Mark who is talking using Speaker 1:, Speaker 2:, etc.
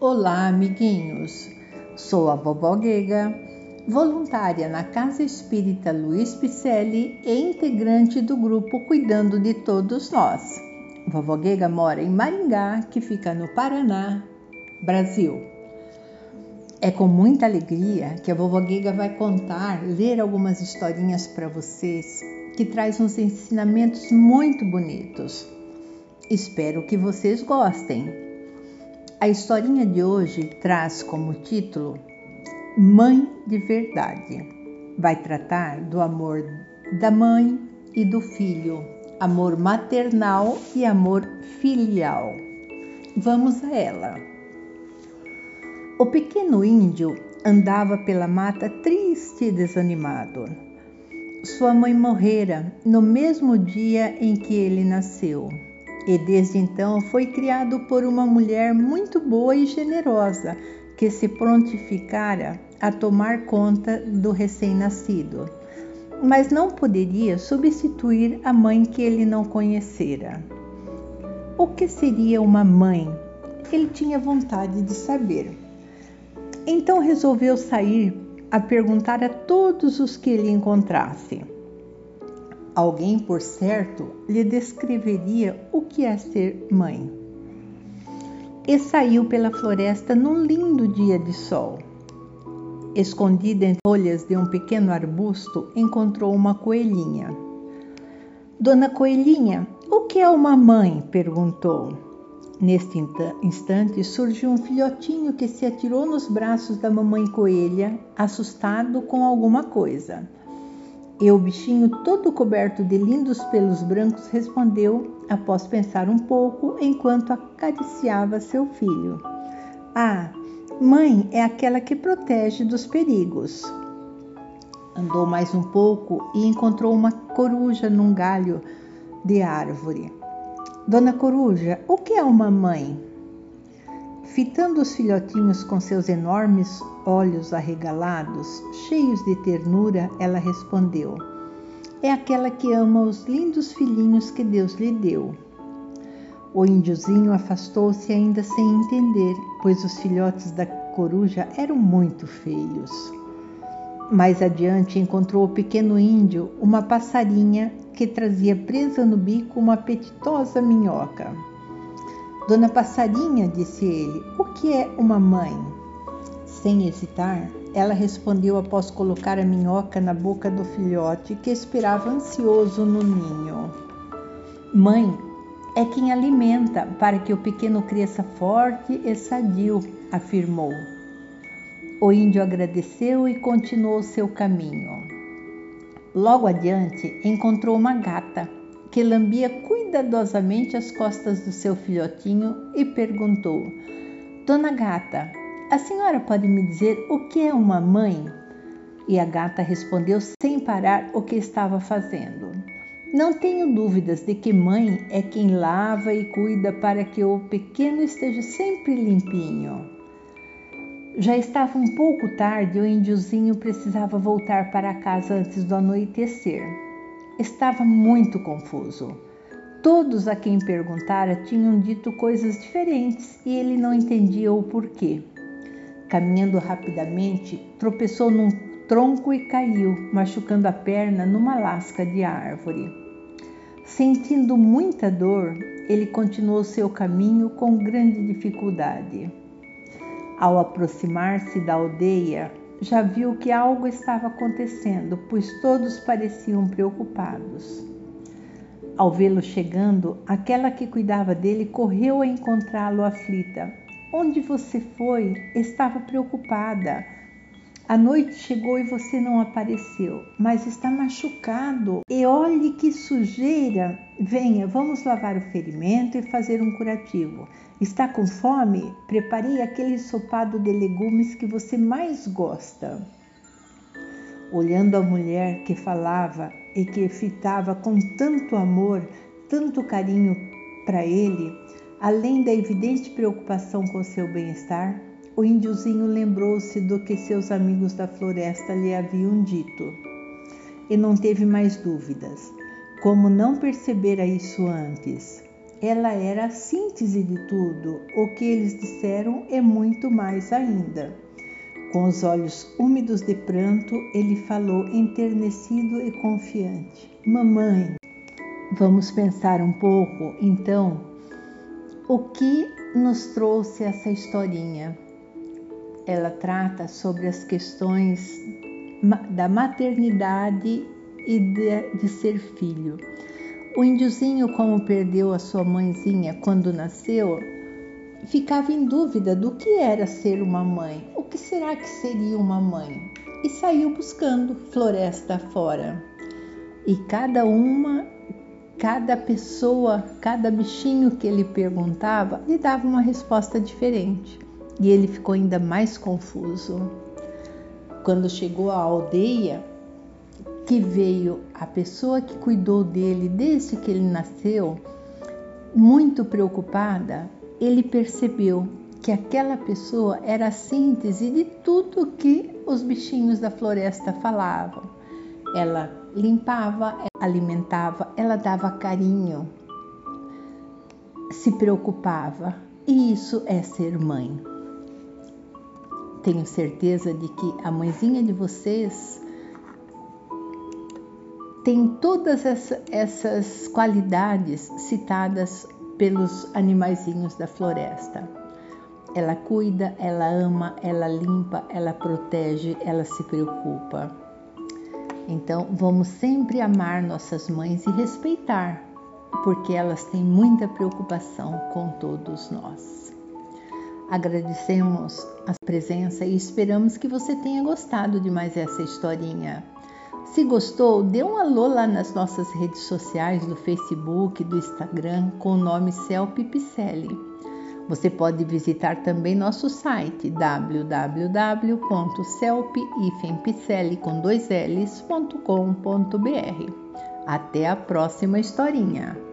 Speaker 1: Olá, amiguinhos. Sou a vovó Guega, voluntária na Casa Espírita Luiz Picelli e integrante do grupo Cuidando de Todos Nós. Vovó Guega mora em Maringá, que fica no Paraná, Brasil. É com muita alegria que a vovó Guega vai contar, ler algumas historinhas para vocês que traz uns ensinamentos muito bonitos. Espero que vocês gostem. A historinha de hoje traz como título Mãe de Verdade. Vai tratar do amor da mãe e do filho, amor maternal e amor filial. Vamos a ela. O pequeno índio andava pela mata triste e desanimado. Sua mãe morrera no mesmo dia em que ele nasceu, e desde então foi criado por uma mulher muito boa e generosa que se prontificara a tomar conta do recém-nascido, mas não poderia substituir a mãe que ele não conhecera. O que seria uma mãe? Ele tinha vontade de saber. Então resolveu sair a perguntar a todos os que ele encontrasse. Alguém, por certo, lhe descreveria o que é ser mãe. E saiu pela floresta num lindo dia de sol. Escondida entre folhas de um pequeno arbusto, encontrou uma coelhinha. Dona Coelhinha, o que é uma mãe? perguntou. Neste instante surgiu um filhotinho que se atirou nos braços da mamãe coelha, assustado com alguma coisa. E o bichinho, todo coberto de lindos pelos brancos, respondeu, após pensar um pouco, enquanto acariciava seu filho: Ah, mãe é aquela que protege dos perigos. Andou mais um pouco e encontrou uma coruja num galho de árvore. Dona Coruja, o que é uma mãe? Fitando os filhotinhos com seus enormes olhos arregalados, cheios de ternura, ela respondeu: É aquela que ama os lindos filhinhos que Deus lhe deu. O índiozinho afastou-se ainda sem entender, pois os filhotes da coruja eram muito feios. Mais adiante encontrou o pequeno índio uma passarinha que trazia presa no bico uma apetitosa minhoca. Dona Passarinha, disse ele, o que é uma mãe? Sem hesitar, ela respondeu após colocar a minhoca na boca do filhote que esperava ansioso no ninho. Mãe é quem alimenta para que o pequeno cresça forte e sadio, afirmou. O índio agradeceu e continuou seu caminho. Logo adiante, encontrou uma gata que lambia cuidadosamente as costas do seu filhotinho e perguntou: Dona Gata, a senhora pode me dizer o que é uma mãe? E a gata respondeu sem parar o que estava fazendo. Não tenho dúvidas de que mãe é quem lava e cuida para que o pequeno esteja sempre limpinho. Já estava um pouco tarde e o índiozinho precisava voltar para casa antes do anoitecer. Estava muito confuso. Todos a quem perguntara tinham dito coisas diferentes e ele não entendia o porquê. Caminhando rapidamente, tropeçou num tronco e caiu, machucando a perna numa lasca de árvore. Sentindo muita dor, ele continuou seu caminho com grande dificuldade. Ao aproximar-se da aldeia, já viu que algo estava acontecendo, pois todos pareciam preocupados. Ao vê-lo chegando, aquela que cuidava dele correu a encontrá-lo aflita. Onde você foi? Estava preocupada. A noite chegou e você não apareceu, mas está machucado. E olhe que sujeira! Venha, vamos lavar o ferimento e fazer um curativo. Está com fome? Preparei aquele ensopado de legumes que você mais gosta. Olhando a mulher que falava e que fitava com tanto amor, tanto carinho para ele, além da evidente preocupação com seu bem-estar, o índiozinho lembrou-se do que seus amigos da floresta lhe haviam dito e não teve mais dúvidas. Como não percebera isso antes? ela era a síntese de tudo. O que eles disseram é muito mais ainda. Com os olhos úmidos de pranto, ele falou enternecido e confiante: Mamãe, vamos pensar um pouco, então, o que nos trouxe essa historinha? Ela trata sobre as questões da maternidade e de, de ser filho. O índiozinho, como perdeu a sua mãezinha quando nasceu, ficava em dúvida do que era ser uma mãe. O que será que seria uma mãe? E saiu buscando floresta fora. E cada uma, cada pessoa, cada bichinho que ele perguntava, lhe dava uma resposta diferente. E ele ficou ainda mais confuso. Quando chegou à aldeia, que veio a pessoa que cuidou dele desde que ele nasceu, muito preocupada, ele percebeu que aquela pessoa era a síntese de tudo que os bichinhos da floresta falavam. Ela limpava, alimentava, ela dava carinho, se preocupava. E isso é ser mãe. Tenho certeza de que a mãezinha de vocês tem todas essas qualidades citadas pelos animaizinhos da floresta. Ela cuida, ela ama, ela limpa, ela protege, ela se preocupa. Então, vamos sempre amar nossas mães e respeitar, porque elas têm muita preocupação com todos nós. Agradecemos a presença e esperamos que você tenha gostado de mais essa historinha. Se gostou, dê um alô lá nas nossas redes sociais, do Facebook, do Instagram, com o nome Celpe Picelli. Você pode visitar também nosso site www.celpe-picelli.com.br. Até a próxima historinha!